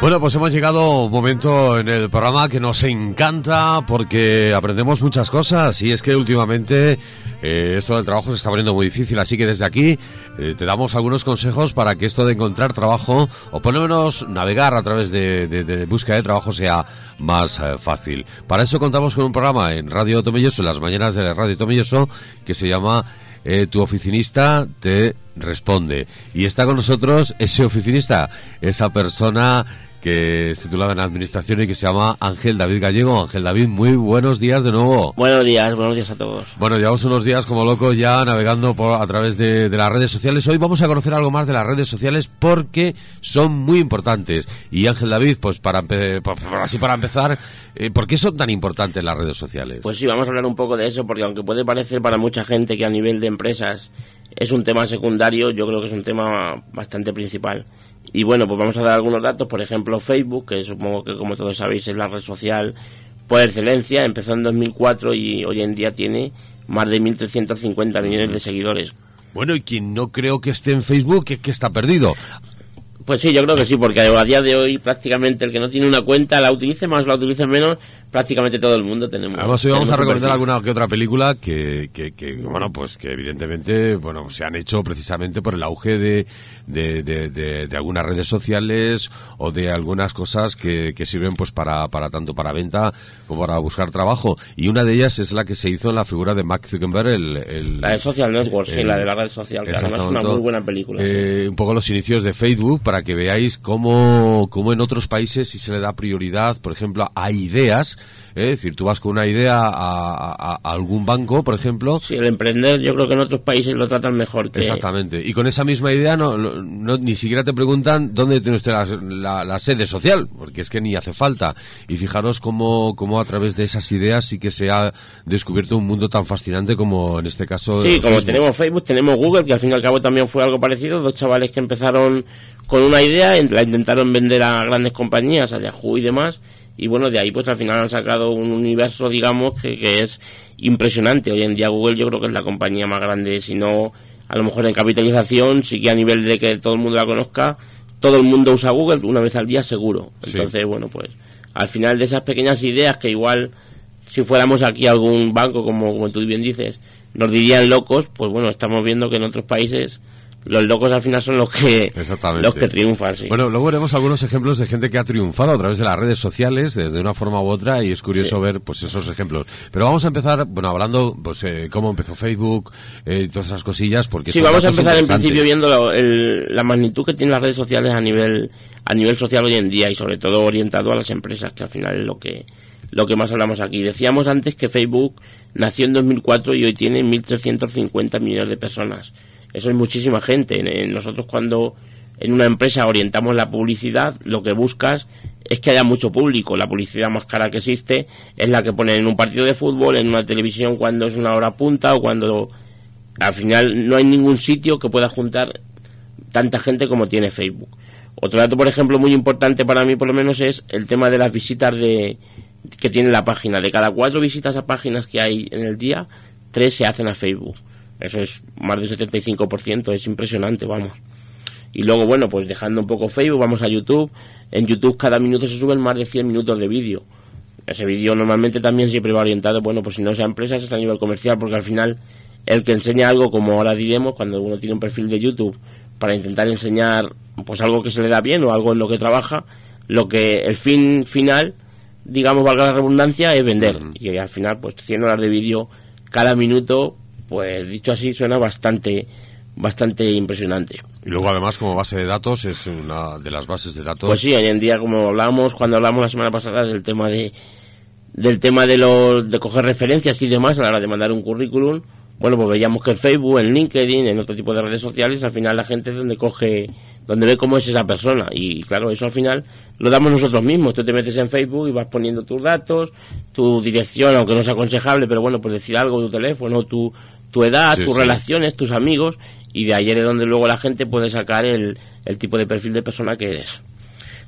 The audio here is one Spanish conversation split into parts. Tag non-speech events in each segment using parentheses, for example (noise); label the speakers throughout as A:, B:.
A: Bueno, pues hemos llegado a un momento en el programa que nos encanta porque aprendemos muchas cosas y es que últimamente eh, esto del trabajo se está poniendo muy difícil, así que desde aquí eh, te damos algunos consejos para que esto de encontrar trabajo o por lo menos navegar a través de, búsqueda de trabajo sea más eh, fácil. Para eso contamos con un programa en Radio Tomelloso, en las mañanas de Radio Tomelloso, que se llama Tu oficinista te responde. Y está con nosotros ese oficinista, esa persona que es titulada en Administración y que se llama Ángel David Gallego. Ángel David, muy buenos días de nuevo.
B: Buenos días, buenos días a todos.
A: Bueno, llevamos unos días como locos ya navegando por, a través de, las redes sociales. Hoy vamos a conocer algo más de las redes sociales porque son muy importantes. Y Ángel David, pues para, así para empezar, eh, ¿por qué son tan importantes las redes sociales?
B: Pues sí, vamos a hablar un poco de eso porque aunque puede parecer para mucha gente que a nivel de empresas es un tema secundario, yo creo que es un tema bastante principal. Y bueno, pues vamos a dar algunos datos, por ejemplo Facebook, que supongo que como todos sabéis es la red social por excelencia, empezó en 2004 y hoy en día tiene más de 1.350 millones de seguidores.
A: Bueno, y quien no creo que esté en Facebook es que está perdido.
B: Pues sí, yo creo que sí, porque a día de hoy prácticamente el que no tiene una cuenta, la utilice más, la utilice menos, prácticamente todo el mundo tenemos.
A: Además hoy vamos a recomendar alguna que otra película que, que, que, bueno, pues que evidentemente, bueno, se han hecho precisamente por el auge de, de, de, de, algunas redes sociales o de algunas cosas que, que sirven pues para, para tanto para venta como para buscar trabajo. Y una de ellas es la que se hizo en la figura de Mark Zuckerberg, el,
B: la de Social Network, sí, la de la red social, que además es una muy buena película.
A: Eh, un poco los inicios de Facebook para que veáis cómo, cómo en otros países si se le da prioridad, por ejemplo, a ideas es decir, tú vas con una idea a, algún banco, por ejemplo.
B: Sí, el emprender yo creo que en otros países lo tratan mejor que...
A: Exactamente. Y con esa misma idea no, no ni siquiera te preguntan dónde tiene usted la, sede social, porque es que ni hace falta. Y fijaros cómo, cómo a través de esas ideas sí que se ha descubierto un mundo tan fascinante como en este caso...
B: Sí, como tenemos Facebook, tenemos Google, que al fin y al cabo también fue algo parecido. Dos chavales que empezaron con una idea, la intentaron vender a grandes compañías, a Yahoo y demás y bueno, de ahí pues al final han sacado un universo, digamos, que, que, es impresionante. Hoy en día Google yo creo que es la compañía más grande, si no, a lo mejor en capitalización, sí que a nivel de que todo el mundo la conozca, todo el mundo usa Google una vez al día seguro. Entonces, bueno, pues al final de esas pequeñas ideas que igual si fuéramos aquí a algún banco, como, como tú bien dices, nos dirían locos, pues bueno, estamos viendo que en otros países los locos al final son los que los que triunfan. Sí.
A: Bueno, luego veremos algunos ejemplos de gente que ha triunfado a través de las redes sociales de, una forma u otra y es curioso ver pues esos ejemplos. Pero vamos a empezar, bueno, hablando pues eh, cómo empezó Facebook eh, y todas esas cosillas porque
B: sí vamos a empezar en principio viendo la magnitud que tienen las redes sociales a nivel a nivel social hoy en día y sobre todo orientado a las empresas que al final es lo que lo que más hablamos aquí. Decíamos antes que Facebook nació en 2004 y hoy tiene 1.350 millones de personas eso es muchísima gente. Nosotros cuando en una empresa orientamos la publicidad, lo que buscas es que haya mucho público. La publicidad más cara que existe es la que ponen en un partido de fútbol, en una televisión cuando es una hora punta o cuando al final no hay ningún sitio que pueda juntar tanta gente como tiene Facebook. Otro dato, por ejemplo, muy importante para mí por lo menos es el tema de las visitas de que tiene la página. De cada cuatro visitas a páginas que hay en el día, tres se hacen a Facebook. Eso es más del 75%, es impresionante, vamos. Y luego, bueno, pues dejando un poco Facebook, vamos a YouTube. En YouTube cada minuto se suben más de 100 minutos de vídeo. Ese vídeo normalmente también siempre va orientado, bueno, pues si no sea empresas, es a nivel comercial, porque al final el que enseña algo, como ahora diremos, cuando uno tiene un perfil de YouTube para intentar enseñar pues algo que se le da bien o algo en lo que trabaja, lo que el fin final, digamos, valga la redundancia, es vender. Y al final, pues 100 horas de vídeo cada minuto, pues dicho así suena bastante bastante impresionante.
A: Y luego además como base de datos es una de las bases de datos.
B: Pues sí, hoy en día como hablamos cuando hablamos la semana pasada del tema de del tema de los de coger referencias y demás a la hora de mandar un currículum, bueno, pues veíamos que en Facebook, en LinkedIn, en otro tipo de redes sociales, al final la gente es donde coge, donde ve cómo es esa persona. Y claro, eso al final lo damos nosotros mismos. Tú te metes en Facebook y vas poniendo tus datos, tu dirección, aunque no sea aconsejable, pero bueno, pues decir algo, tu teléfono, tu, tu edad, tus relaciones, tus amigos, y de ayer es donde luego la gente puede sacar el, el tipo de perfil de persona que eres.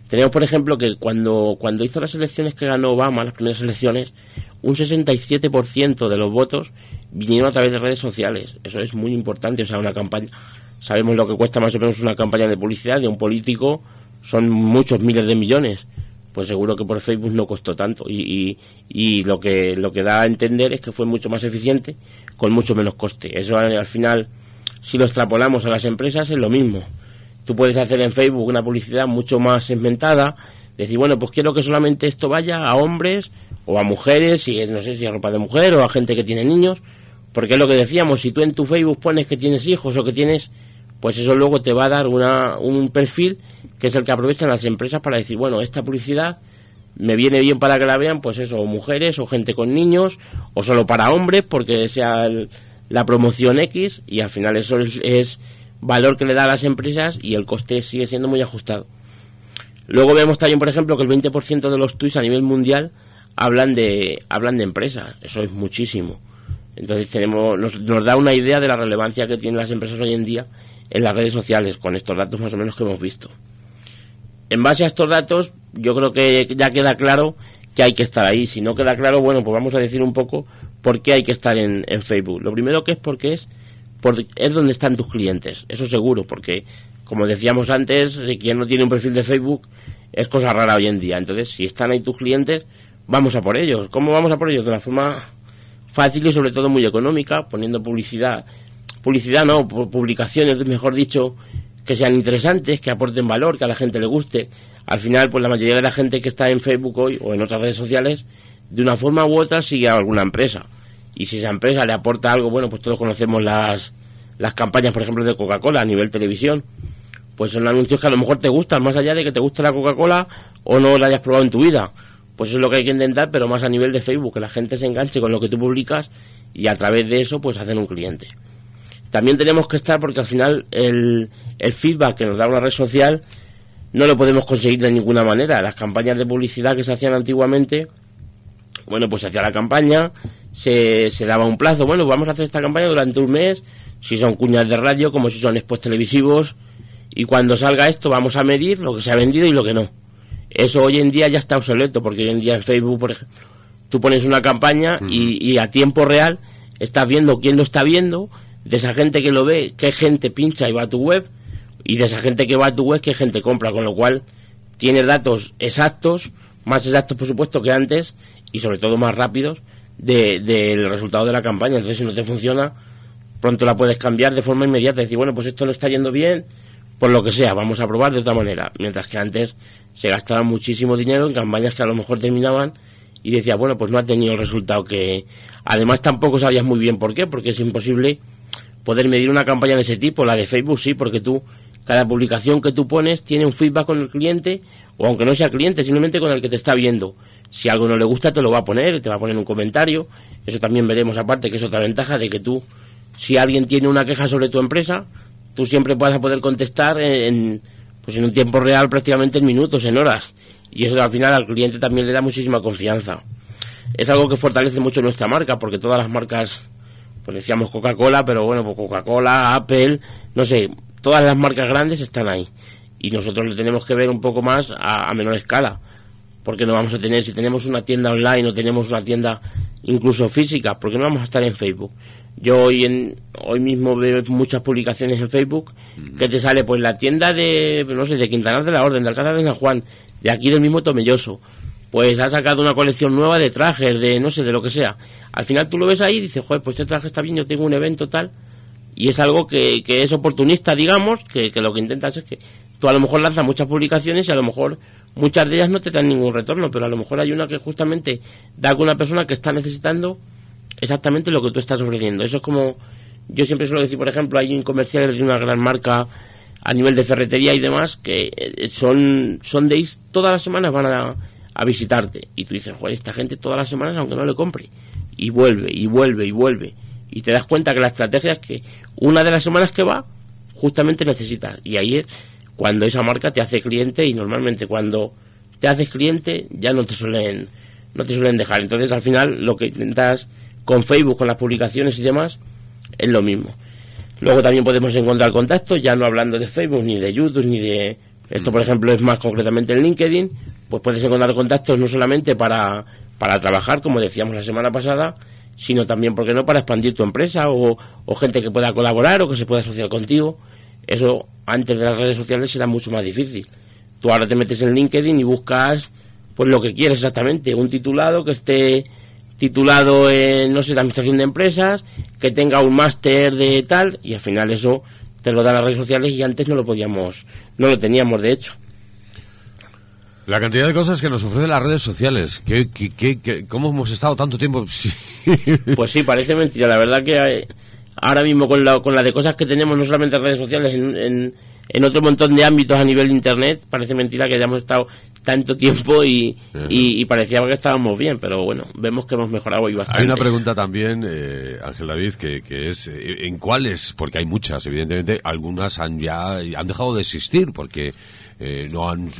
B: Tenemos, por ejemplo, que cuando, cuando hizo las elecciones que ganó Obama, las primeras elecciones, un 67% de los votos vinieron a través de redes sociales. Eso es muy importante, o sea, una campaña sabemos lo que cuesta más o menos una campaña de publicidad de un político, son muchos miles de millones. Pues seguro que por Facebook no costó tanto y, y, lo que lo que da a entender es que fue mucho más eficiente con mucho menos coste. Eso al final, si lo extrapolamos a las empresas, es lo mismo. Tú puedes hacer en Facebook una publicidad mucho más segmentada, decir, bueno, pues quiero que solamente esto vaya a hombres o a mujeres, si no sé si a ropa de mujer o a gente que tiene niños, porque es lo que decíamos, si tú en tu Facebook pones que tienes hijos o que tienes, pues eso luego te va a dar una, un perfil que es el que aprovechan las empresas para decir, bueno, esta publicidad me viene bien para que la vean, pues eso, mujeres o gente con niños, o solo para hombres, porque sea la promoción X, y al final eso es, es valor que le da a las empresas y el coste sigue siendo muy ajustado. Luego vemos también, por ejemplo, que el 20% de los tweets a nivel mundial hablan de, hablan de empresas. Eso es muchísimo. Entonces tenemos, nos, nos, da una idea de la relevancia que tienen las empresas hoy en día en las redes sociales, con estos datos más o menos que hemos visto. En base a estos datos, yo creo que ya queda claro que hay que estar ahí. Si no queda claro, bueno, pues vamos a decir un poco por qué hay que estar en, en Facebook. Lo primero que es porque es, porque es donde están tus clientes, eso seguro, porque como decíamos antes, quien no tiene un perfil de Facebook es cosa rara hoy en día. Entonces, si están ahí tus clientes, vamos a por ellos. ¿Cómo vamos a por ellos? De una forma fácil y sobre todo muy económica, poniendo publicidad. Publicidad no, publicaciones, mejor dicho, que sean interesantes, que aporten valor, que a la gente le guste. Al final, pues la mayoría de la gente que está en Facebook hoy o en otras redes sociales, de una forma u otra sigue a alguna empresa. Y si esa empresa le aporta algo, bueno, pues todos conocemos las, las campañas, por ejemplo, de Coca-Cola a nivel televisión pues son anuncios que a lo mejor te gustan, más allá de que te guste la Coca-Cola o no la hayas probado en tu vida. Pues eso es lo que hay que intentar, pero más a nivel de Facebook, que la gente se enganche con lo que tú publicas y a través de eso pues hacen un cliente. También tenemos que estar porque al final el, el feedback que nos da una red social no lo podemos conseguir de ninguna manera. Las campañas de publicidad que se hacían antiguamente, bueno, pues se hacía la campaña, se, se daba un plazo, bueno, vamos a hacer esta campaña durante un mes, si son cuñas de radio, como si son spots televisivos, y cuando salga esto vamos a medir lo que se ha vendido y lo que no. Eso hoy en día ya está obsoleto, porque hoy en día en Facebook, por ejemplo, tú pones una campaña y, a tiempo real estás viendo quién lo está viendo, de esa gente que lo ve, qué gente pincha y va a tu web, y de esa gente que va a tu web, qué gente compra, con lo cual tienes datos exactos, más exactos por supuesto que antes, y sobre todo más rápidos, del resultado de la campaña. Entonces, si no te funciona, pronto la puedes cambiar de forma inmediata, decir, bueno, pues esto no está yendo bien, por lo que sea, vamos a probar de otra manera. Mientras que antes se gastaba muchísimo dinero en campañas que a lo mejor terminaban y decía, bueno, pues no ha tenido el resultado que... Además tampoco sabías muy bien por qué, porque es imposible poder medir una campaña de ese tipo. La de Facebook sí, porque tú, cada publicación que tú pones tiene un feedback con el cliente, o aunque no sea cliente, simplemente con el que te está viendo. Si algo no le gusta, te lo va a poner, te va a poner un comentario. Eso también veremos aparte, que es otra ventaja de que tú, si alguien tiene una queja sobre tu empresa, tú siempre vas a poder contestar en, pues en un tiempo real prácticamente en minutos, en horas. Y eso al final al cliente también le da muchísima confianza. Es algo que fortalece mucho nuestra marca, porque todas las marcas, pues decíamos Coca-Cola, pero bueno, pues Coca-Cola, Apple, no sé, todas las marcas grandes están ahí. Y nosotros lo tenemos que ver un poco más a, a menor escala. Porque no vamos a tener, si tenemos una tienda online o tenemos una tienda incluso física, porque no vamos a estar en Facebook. Yo hoy en hoy mismo veo muchas publicaciones en Facebook que te sale pues la tienda de no sé de Quintanar de la Orden, de Alcázar de San Juan, de aquí del mismo Tomelloso. Pues ha sacado una colección nueva de trajes, de no sé, de lo que sea. Al final tú lo ves ahí y dices, joder, pues este traje está bien, yo tengo un evento tal. Y es algo que, que es oportunista, digamos, que, que lo que intentas es que tú a lo mejor lanzas muchas publicaciones y a lo mejor muchas de ellas no te dan ningún retorno, pero a lo mejor hay una que justamente da con una persona que está necesitando exactamente lo que tú estás ofreciendo. Eso es como, yo siempre suelo decir, por ejemplo, hay un comercial de una gran marca a nivel de ferretería y demás que eh, son, son days, todas las semanas van a, a visitarte. Y tú dices, joder, esta gente todas las semanas, aunque no le compre, y vuelve, y vuelve, y vuelve. Y te das cuenta que la estrategia es que una de las semanas que va, justamente necesitas. Y ahí es cuando esa marca te hace cliente y normalmente cuando te haces cliente ya no te suelen no te suelen dejar. Entonces al final lo que intentas con Facebook, con las publicaciones y demás, es lo mismo. Luego también podemos encontrar contactos, ya no hablando de Facebook, ni de YouTube, ni de... Esto, por ejemplo, es más concretamente en LinkedIn, pues puedes encontrar contactos no solamente para, para trabajar, como decíamos la semana pasada, sino también, ¿por qué no?, para expandir tu empresa o, o gente que pueda colaborar o que se pueda asociar contigo. Eso antes de las redes sociales era mucho más difícil. Tú ahora te metes en LinkedIn y buscas pues lo que quieres exactamente, un titulado que esté titulado en, no sé, la administración de empresas, que tenga un máster de tal, y al final eso te lo dan las redes sociales y antes no lo podíamos, no lo teníamos de hecho.
A: La cantidad de cosas que nos ofrecen las redes sociales. ¿Qué, qué, cómo hemos estado tanto tiempo? (laughs)
B: pues sí, parece mentira. La verdad que ahora mismo con la, con la de cosas que tenemos, no solamente en redes sociales, en, en, otro montón de ámbitos a nivel de Internet, parece mentira que hayamos estado tanto tiempo y, y, parecía que estábamos bien, pero bueno, vemos que hemos mejorado y bastante.
A: Hay una pregunta también, eh, Ángel David, que, que es eh, ¿en cuáles? Porque hay muchas, evidentemente, algunas han ya han dejado de existir, porque eh, no, han,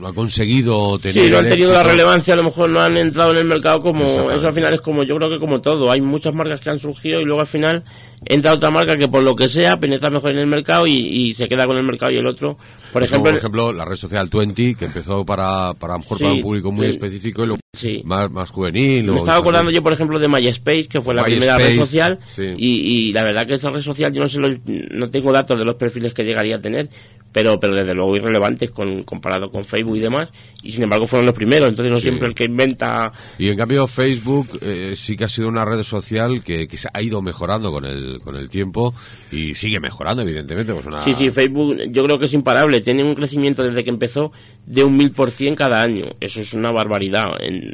A: no han conseguido tener.
B: Sí, no han tenido la relevancia, a lo mejor no han entrado en el mercado como. Eso al final es como, yo creo que como todo. Hay muchas marcas que han surgido y luego al final entra otra marca que por lo que sea penetra mejor en el mercado y, se queda con el mercado y el otro. Por ejemplo,
A: por ejemplo la red social 20, que empezó para, para, mejor para un público muy específico y lo más, más juvenil.
B: Me estaba acordando yo, por ejemplo, de MySpace, que fue la primera red social. Y, y, la verdad que esa red social, yo no sé, no tengo datos de los perfiles que llegaría a tener, pero, pero desde luego irrelevantes con, comparado con Facebook y demás, y sin embargo fueron los primeros, entonces no siempre el que inventa...
A: Y en cambio Facebook eh, sí que ha sido una red social que, que se ha ido mejorando con el, con el tiempo y sigue mejorando evidentemente. Pues
B: Sí, sí, Facebook yo creo que es imparable, tiene un crecimiento desde que empezó de un mil por cien cada año, eso es una barbaridad,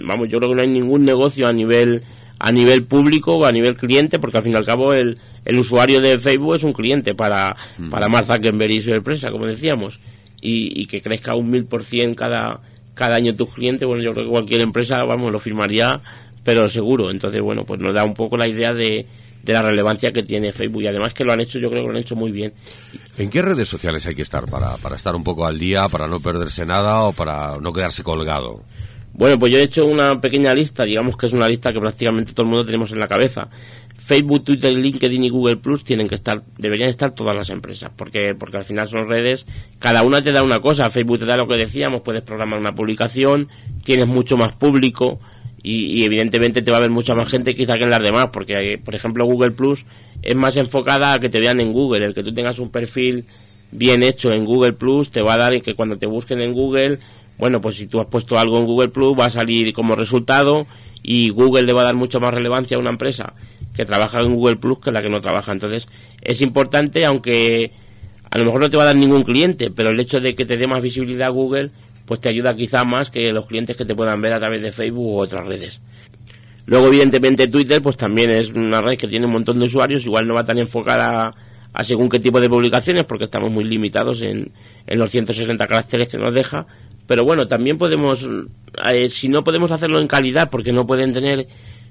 B: vamos, yo creo que no hay ningún negocio a nivel a nivel público o a nivel cliente, porque al fin y al cabo el, el usuario de Facebook es un cliente para, mm. para Mark Zuckerberg y su empresa, como decíamos, y, que crezca un mil por cien cada, cada año tus clientes, bueno, yo creo que cualquier empresa, vamos, lo firmaría, pero seguro. Entonces, bueno, pues nos da un poco la idea de, de la relevancia que tiene Facebook y además que lo han hecho, yo creo que lo han hecho muy bien.
A: ¿En qué redes sociales hay que estar para, para estar un poco al día, para no perderse nada o para no quedarse colgado?
B: Bueno, pues yo he hecho una pequeña lista, digamos que es una lista que prácticamente todo el mundo tenemos en la cabeza. Facebook, Twitter, LinkedIn y Google Plus tienen que estar, deberían estar todas las empresas, porque porque al final son redes, cada una te da una cosa. Facebook te da lo que decíamos, puedes programar una publicación, tienes mucho más público y, evidentemente te va a ver mucha más gente quizá que en las demás, porque por ejemplo Google Plus es más enfocada a que te vean en Google, el que tú tengas un perfil bien hecho en Google Plus te va a dar que cuando te busquen en Google bueno, pues si tú has puesto algo en Google Plus va a salir como resultado y Google le va a dar mucha más relevancia a una empresa que trabaja en Google Plus que la que no trabaja. Entonces es importante, aunque a lo mejor no te va a dar ningún cliente, pero el hecho de que te dé más visibilidad a Google, pues te ayuda quizá más que los clientes que te puedan ver a través de Facebook u otras redes. Luego, evidentemente, Twitter, pues también es una red que tiene un montón de usuarios, igual no va tan enfocada a, según qué tipo de publicaciones, porque estamos muy limitados en, en los 160 caracteres que nos deja, pero bueno, también podemos, eh, si no podemos hacerlo en calidad, porque no pueden tener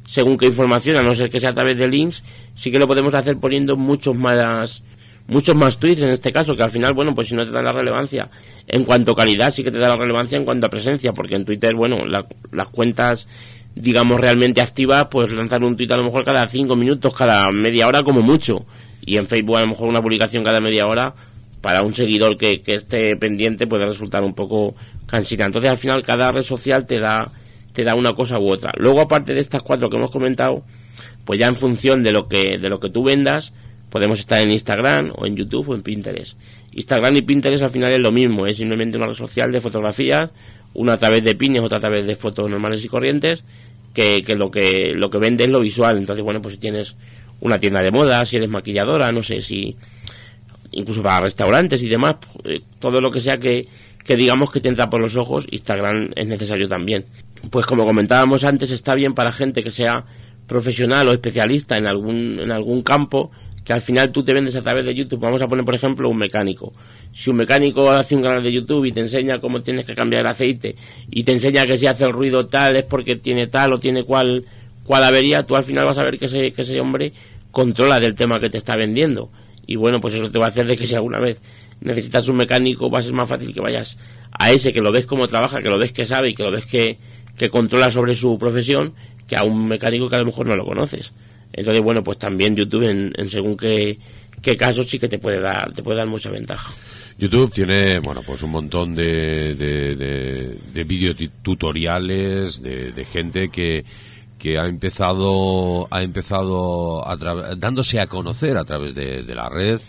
B: según qué información, a no ser que sea a través de links, sí que lo podemos hacer poniendo muchos más muchos más tweets en este caso, que al final, bueno, pues si no te da la relevancia en cuanto a calidad, sí que te da la relevancia en cuanto a presencia, porque en Twitter, bueno, las cuentas, digamos, realmente activas, pues lanzar un tweet a lo mejor cada cinco minutos, cada media hora como mucho, y en Facebook a lo mejor una publicación cada media hora, para un seguidor que, que esté pendiente puede resultar un poco cansina. Entonces al final cada red social te da te da una cosa u otra. Luego aparte de estas cuatro que hemos comentado, pues ya en función de lo que de lo que tú vendas, podemos estar en Instagram o en YouTube o en Pinterest. Instagram y Pinterest al final es lo mismo, es simplemente una red social de fotografías, una a través de pines, otra a través de fotos normales y corrientes, que, que lo que lo que vende es lo visual. Entonces, bueno, pues si tienes una tienda de moda, si eres maquilladora, no sé, si incluso para restaurantes y demás, eh, todo lo que sea que, que digamos que te entra por los ojos, Instagram es necesario también. Pues como comentábamos antes, está bien para gente que sea profesional o especialista en algún, en algún campo, que al final tú te vendes a través de YouTube. Vamos a poner, por ejemplo, un mecánico. Si un mecánico hace un canal de YouTube y te enseña cómo tienes que cambiar el aceite y te enseña que si hace el ruido tal es porque tiene tal o tiene cual, cual avería, tú al final vas a ver que ese, que ese hombre controla del tema que te está vendiendo y bueno, pues eso te va a hacer de que si alguna vez necesitas un mecánico va a ser más fácil que vayas a ese que lo ves cómo trabaja, que lo ves que sabe y que lo ves que, que controla sobre su profesión, que a un mecánico que a lo mejor no lo conoces. Entonces, bueno, pues también YouTube en, según qué, qué casos sí que te puede dar, te puede dar mucha ventaja.
A: YouTube tiene, bueno, pues un montón de, de, de, de videotutoriales, de, de gente que, que ha empezado ha empezado dándose a conocer a través de, la red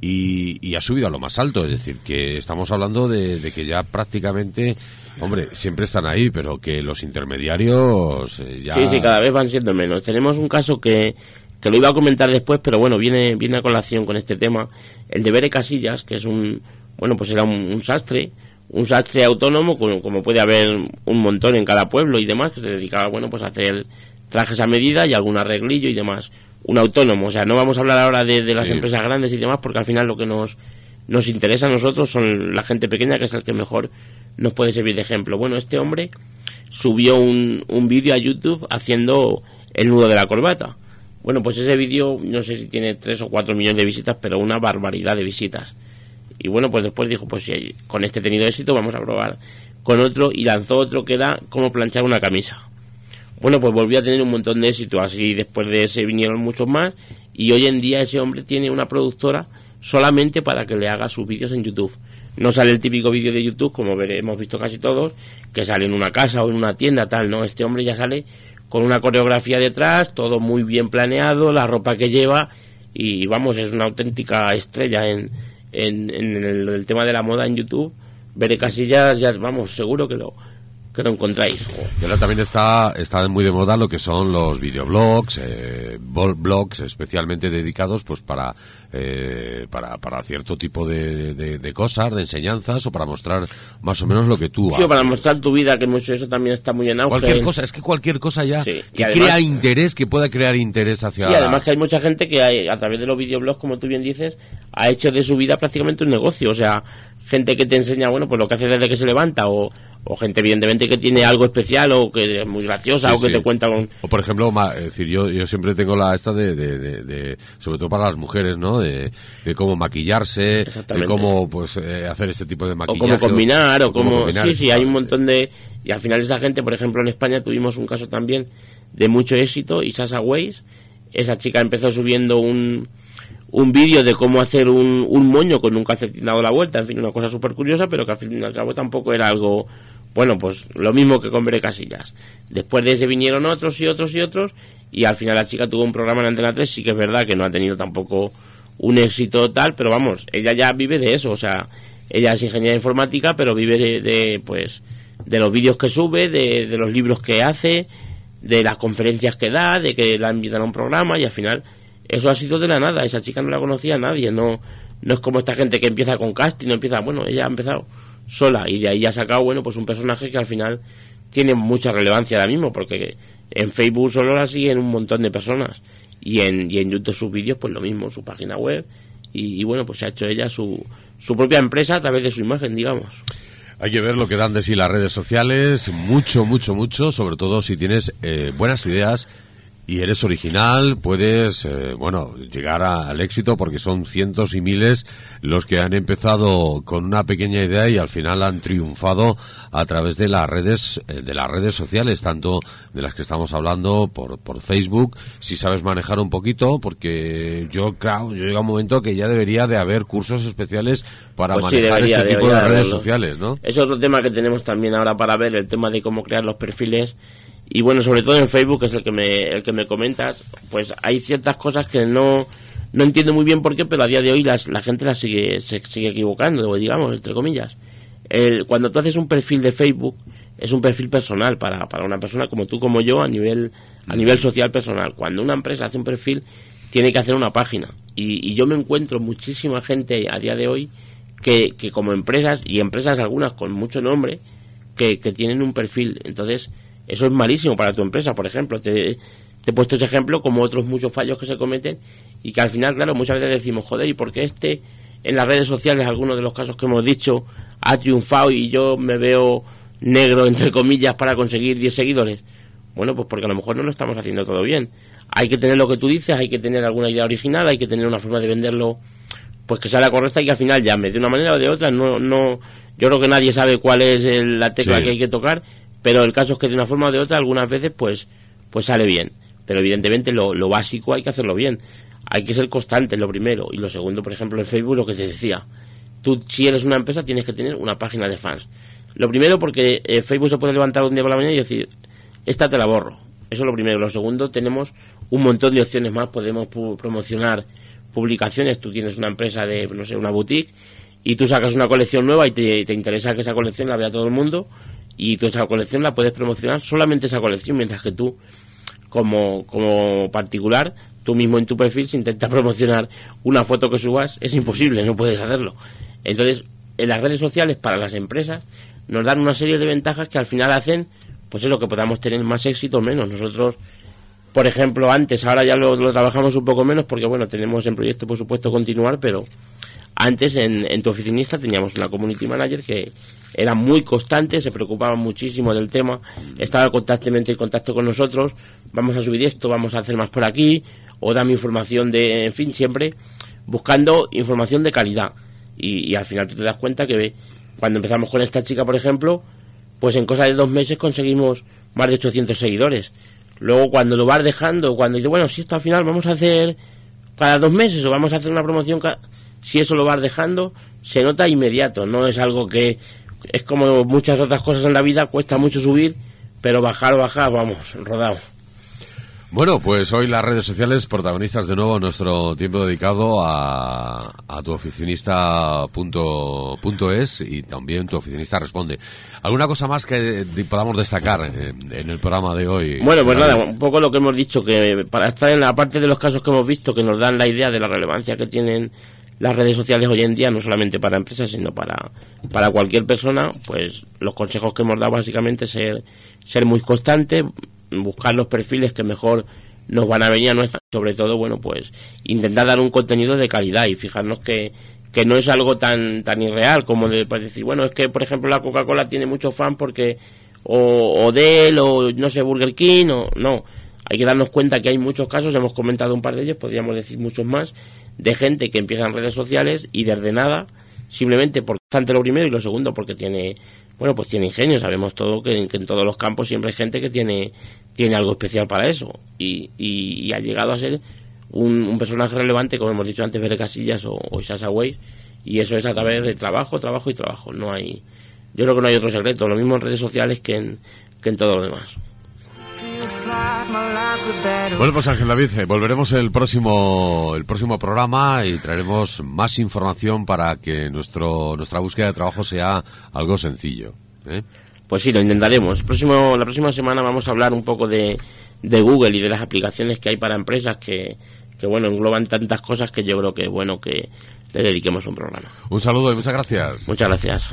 A: y, ha subido a lo más alto. Es decir, que estamos hablando de, que ya prácticamente, hombre, siempre están ahí, pero que los intermediarios eh, ya...
B: Sí, sí, cada vez van siendo menos. Tenemos un caso que, que lo iba a comentar después, pero bueno, viene, viene a colación con este tema. El de Bere Casillas, que es un, bueno, pues era un, sastre, un sastre autónomo, como, como, puede haber un montón en cada pueblo y demás, que se dedicaba, bueno, pues a hacer trajes a medida y algún arreglillo y demás un autónomo. O sea, no vamos a hablar ahora de, las empresas grandes y demás, porque al final lo que nos, nos interesa a nosotros son la gente pequeña, que es el que mejor nos puede servir de ejemplo. Bueno, este hombre subió un, un vídeo a YouTube haciendo el nudo de la corbata. Bueno, pues ese vídeo, no sé si tiene 3 o 4 millones de visitas, pero una barbaridad de visitas. Y bueno, pues después dijo, pues si con este tenido éxito vamos a probar con otro y lanzó otro que era como planchar una camisa. Bueno, pues volvió a tener un montón de éxito, así después de ese vinieron muchos más y hoy en día ese hombre tiene una productora solamente para que le haga sus vídeos en YouTube. No sale el típico vídeo de YouTube, como hemos visto casi todos, que sale en una casa o en una tienda, tal, ¿no? Este hombre ya sale con una coreografía detrás, todo muy bien planeado, la ropa que lleva y vamos, es una auténtica estrella en, en, el, tema de la moda en YouTube. Veré Casillas, ya vamos, seguro que lo, que lo encontráis.
A: Y ahora también está, está muy de moda lo que son los videoblogs, eh, blogs especialmente dedicados pues para, eh, para, para cierto tipo de, de, cosas, de enseñanzas o para mostrar más o menos lo que tú
B: sí, para mostrar tu vida, que mucho eso también está muy en auge.
A: Cualquier cosa, es que cualquier cosa ya que crea interés, que pueda crear interés hacia...
B: Sí, además que hay mucha gente que hay, a través de los videoblogs, como tú bien dices, ha hecho de su vida prácticamente un negocio, o sea, gente que te enseña, bueno, pues lo que hace desde que se levanta o o gente evidentemente que tiene algo especial o que es muy graciosa o que te cuenta con...
A: O por ejemplo, es decir, yo, yo siempre tengo la esta de, de, sobre todo para las mujeres, ¿no? De, cómo maquillarse, de cómo pues eh, hacer este tipo de maquillaje.
B: O cómo combinar, o, cómo... sí, sí, hay un montón de... Y al final esa gente, por ejemplo, en España tuvimos un caso también de mucho éxito, y Sasa Weiss, esa chica empezó subiendo un un vídeo de cómo hacer un, un moño con un calcetín dado la vuelta, en fin, una cosa súper curiosa, pero que al fin y al cabo tampoco era algo bueno, pues lo mismo que con Casillas. Después de ese vinieron otros y otros y otros, y al final la chica tuvo un programa en Antena 3, sí que es verdad que no ha tenido tampoco un éxito tal, pero vamos, ella ya vive de eso, o sea, ella es ingeniera informática, pero vive de, pues, de los vídeos que sube, de, de, los libros que hace, de las conferencias que da, de que la invitan a un programa, y al final eso ha sido de la nada, esa chica no la conocía a nadie, no, no es como esta gente que empieza con casting, no empieza, bueno, ella ha empezado sola y de ahí ha sacado, bueno, pues un personaje que al final tiene mucha relevancia ahora mismo porque en Facebook solo la siguen un montón de personas y en, y en YouTube sus vídeos pues lo mismo, su página web y, bueno, pues se ha hecho ella su, su propia empresa a través de su imagen, digamos.
A: Hay que ver lo que dan de sí las redes sociales, mucho, mucho, mucho, sobre todo si tienes eh, buenas ideas y eres original, puedes, eh, bueno, llegar al éxito porque son cientos y miles los que han empezado con una pequeña idea y al final han triunfado a través de las redes, eh, de las redes sociales, tanto de las que estamos hablando por, por Facebook, si sabes manejar un poquito, porque yo, claro, yo llega un momento que ya debería de haber cursos especiales para pues manejar este tipo de redes sociales, ¿no?
B: Es otro tema que tenemos también ahora para ver, el tema de cómo crear los perfiles y bueno, sobre todo en Facebook, que es el que me, el que me comentas, pues hay ciertas cosas que no, no entiendo muy bien por qué, pero a día de hoy las, la gente las sigue, se sigue equivocando, digamos, entre comillas. El, cuando tú haces un perfil de Facebook, es un perfil personal para, para una persona como tú, como yo, a nivel, a nivel social personal. Cuando una empresa hace un perfil, tiene que hacer una página. Y, y yo me encuentro muchísima gente a día de hoy que, que como empresas, y empresas algunas con mucho nombre, que, que tienen un perfil. Entonces, eso es malísimo para tu empresa, por ejemplo. Te, he puesto ese ejemplo como otros muchos fallos que se cometen y que al final, claro, muchas veces decimos, joder, ¿y por qué este en las redes sociales, algunos de los casos que hemos dicho, ha triunfado y yo me veo negro, entre comillas, para conseguir 10 seguidores? Bueno, pues porque a lo mejor no lo estamos haciendo todo bien. Hay que tener lo que tú dices, hay que tener alguna idea original, hay que tener una forma de venderlo pues que sea la correcta y que al final llame de una manera o de otra. No, no, yo creo que nadie sabe cuál es la tecla que hay que tocar pero el caso es que de una forma o de otra algunas veces pues, pues sale bien. Pero evidentemente lo, lo básico hay que hacerlo bien. Hay que ser constante, lo primero. Y lo segundo, por ejemplo, en Facebook, lo que te decía. Tú, si eres una empresa, tienes que tener una página de fans. Lo primero, porque eh, Facebook se puede levantar un día por la mañana y decir, esta te la borro. Eso es lo primero. Lo segundo, tenemos un montón de opciones más. Podemos promocionar publicaciones, tú tienes una empresa de, no sé, una boutique, y tú sacas una colección nueva y te, te interesa que esa colección la vea todo el mundo, y tú esa colección la puedes promocionar solamente esa colección, mientras que tú, como, como particular, tú mismo en tu perfil, si intentas promocionar una foto que subas, es imposible, no puedes hacerlo. Entonces, en las redes sociales para las empresas nos dan una serie de ventajas que al final hacen, pues es lo que podamos tener más éxito o menos. Nosotros, por ejemplo, antes, ahora ya lo, lo, trabajamos un poco menos porque, bueno, tenemos en proyecto, por supuesto, continuar, pero antes en, en tu oficinista teníamos una community manager que era muy constante, se preocupaba muchísimo del tema, estaba constantemente en contacto con nosotros, vamos a subir esto, vamos a hacer más por aquí, o dame información de, en fin, siempre buscando información de calidad. Y, al final tú te das cuenta que cuando empezamos con esta chica, por ejemplo, pues en cosa de dos meses conseguimos más de 800 seguidores. Luego cuando lo vas dejando, cuando dices, bueno, si esto al final vamos a hacer cada dos meses o vamos a hacer una promoción, si eso lo vas dejando, se nota inmediato, no es algo que es como muchas otras cosas en la vida, cuesta mucho subir, pero bajar, bajar, vamos, rodado.
A: Bueno, pues hoy las redes sociales protagonistas de nuevo nuestro tiempo dedicado a, a tu oficinista punto, punto es y también tu oficinista responde. ¿Alguna cosa más que podamos destacar en, en el programa de hoy?
B: Bueno, pues nada, un poco lo que hemos dicho, que para estar en la parte de los casos que hemos visto que nos dan la idea de la relevancia que tienen las redes sociales hoy en día, no solamente para empresas, sino para, para cualquier persona, pues los consejos que hemos dado básicamente ser, ser muy constante, buscar los perfiles que mejor nos van a venir a nuestra, sobre todo, bueno, pues intentar dar un contenido de calidad y fijarnos que, que no es algo tan, tan irreal como de pues, decir, bueno, es que, por ejemplo, la Coca-Cola tiene muchos fans porque, o, o Dell, o no sé, Burger King, o no. Hay que darnos cuenta que hay muchos casos, hemos comentado un par de ellos, podríamos decir muchos más, de gente que empieza en redes sociales y desde nada, simplemente porque bastante lo primero y lo segundo porque tiene, bueno, pues tiene ingenio, sabemos todo que, que en todos los campos siempre hay gente que tiene, tiene algo especial para eso y, y, y ha llegado a ser un, un, personaje relevante, como hemos dicho antes, Bere Casillas o, o Sasha Weiss, y eso es a través de trabajo, trabajo y trabajo. No hay, yo creo que no hay otro secreto, lo mismo en redes sociales que en, que en todo lo demás.
A: Bueno, pues Ángel David, eh, volveremos el próximo el próximo programa y traeremos más información para que nuestro nuestra búsqueda de trabajo sea algo sencillo. ¿eh?
B: Pues sí, lo intentaremos. El próximo, la próxima semana vamos a hablar un poco de, de Google y de las aplicaciones que hay para empresas que, que, bueno, engloban tantas cosas que yo creo que es bueno que le dediquemos un programa.
A: Un saludo y muchas gracias.
B: Muchas gracias.